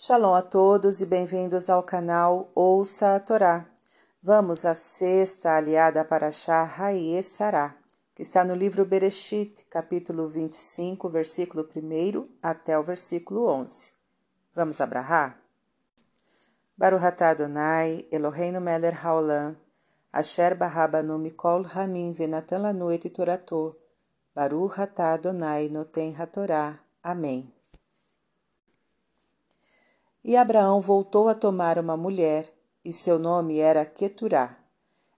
Shalom a todos e bem-vindos ao canal Ouça a Torá. Vamos à sexta aliada para Shah Haie Sará, que está no livro Bereshit, capítulo 25, versículo 1 até o versículo 11. Vamos abrahar? Baruch atah Adonai, Eloheinu melech haolam, asher barabanu mikol hamim venatan lanu et torato, Baruch atah Adonai noten hatorá. Amém. E Abraão voltou a tomar uma mulher, e seu nome era Queturá.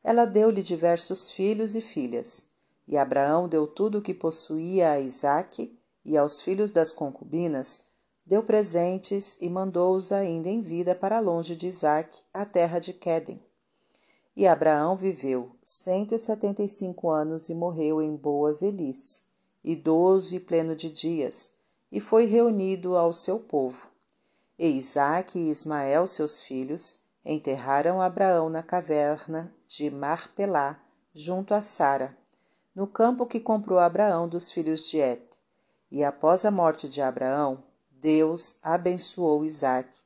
Ela deu-lhe diversos filhos e filhas. E Abraão deu tudo o que possuía a Isaque, e aos filhos das concubinas deu presentes e mandou-os ainda em vida para longe de Isaque, a terra de Quedem. E Abraão viveu cento e setenta e cinco anos e morreu em boa velhice, idoso e pleno de dias, e foi reunido ao seu povo. E Isaque e Ismael, seus filhos, enterraram Abraão na caverna de Marpelá, junto a Sara, no campo que comprou Abraão dos filhos de Et. E após a morte de Abraão, Deus abençoou Isaque.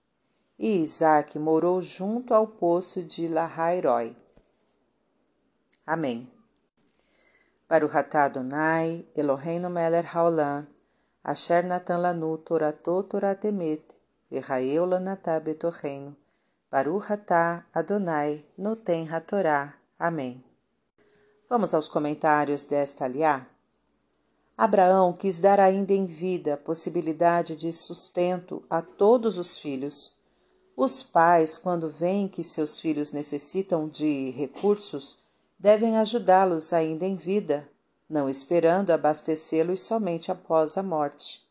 E Isaque morou junto ao poço de Lahairoi. Amém. Baruch atah Adonai, Eloheinu melech haolam, asher natan lanu torato toratemet, Virraeu lanatá betorreino. Baruch atah Adonai noten hatorá. Amém. Vamos aos comentários desta aliá. Abraão quis dar ainda em vida possibilidade de sustento a todos os filhos. Os pais, quando veem que seus filhos necessitam de recursos, devem ajudá-los ainda em vida, não esperando abastecê-los somente após a morte.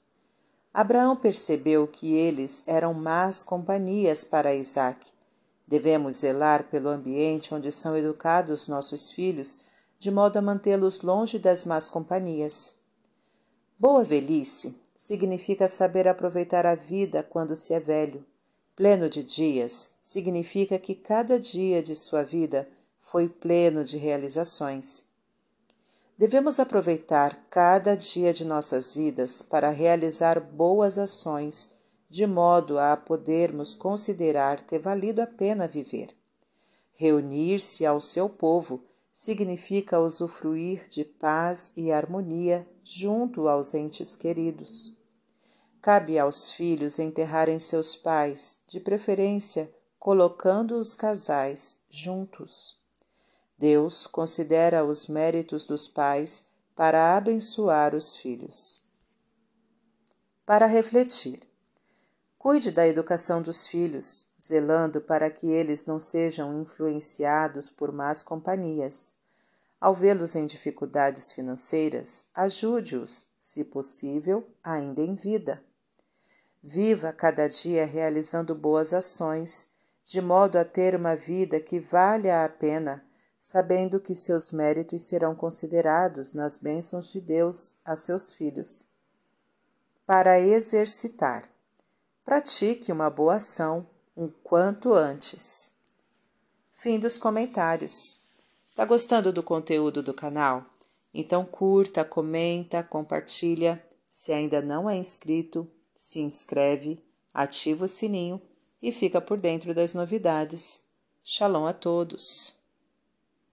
Abraão percebeu que eles eram más companhias para Isaac. Devemos zelar pelo ambiente onde são educados nossos filhos, de modo a mantê-los longe das más companhias. Boa velhice significa saber aproveitar a vida quando se é velho. Pleno de dias significa que cada dia de sua vida foi pleno de realizações. Devemos aproveitar cada dia de nossas vidas para realizar boas ações, de modo a podermos considerar ter valido a pena viver. Reunir-se ao seu povo significa usufruir de paz e harmonia junto aos entes queridos. Cabe aos filhos enterrarem seus pais, de preferência colocando os casais juntos. Deus considera os méritos dos pais para abençoar os filhos. Para refletir. Cuide da educação dos filhos, zelando para que eles não sejam influenciados por más companhias. Ao vê-los em dificuldades financeiras, ajude-os, se possível, ainda em vida. Viva cada dia realizando boas ações, de modo a ter uma vida que valha a pena sabendo que seus méritos serão considerados nas bênçãos de Deus a seus filhos. Para exercitar, pratique uma boa ação um quanto antes. Fim dos comentários. Tá gostando do conteúdo do canal? Então curta, comenta, compartilha. Se ainda não é inscrito, se inscreve, ativa o sininho e fica por dentro das novidades. Shalom a todos!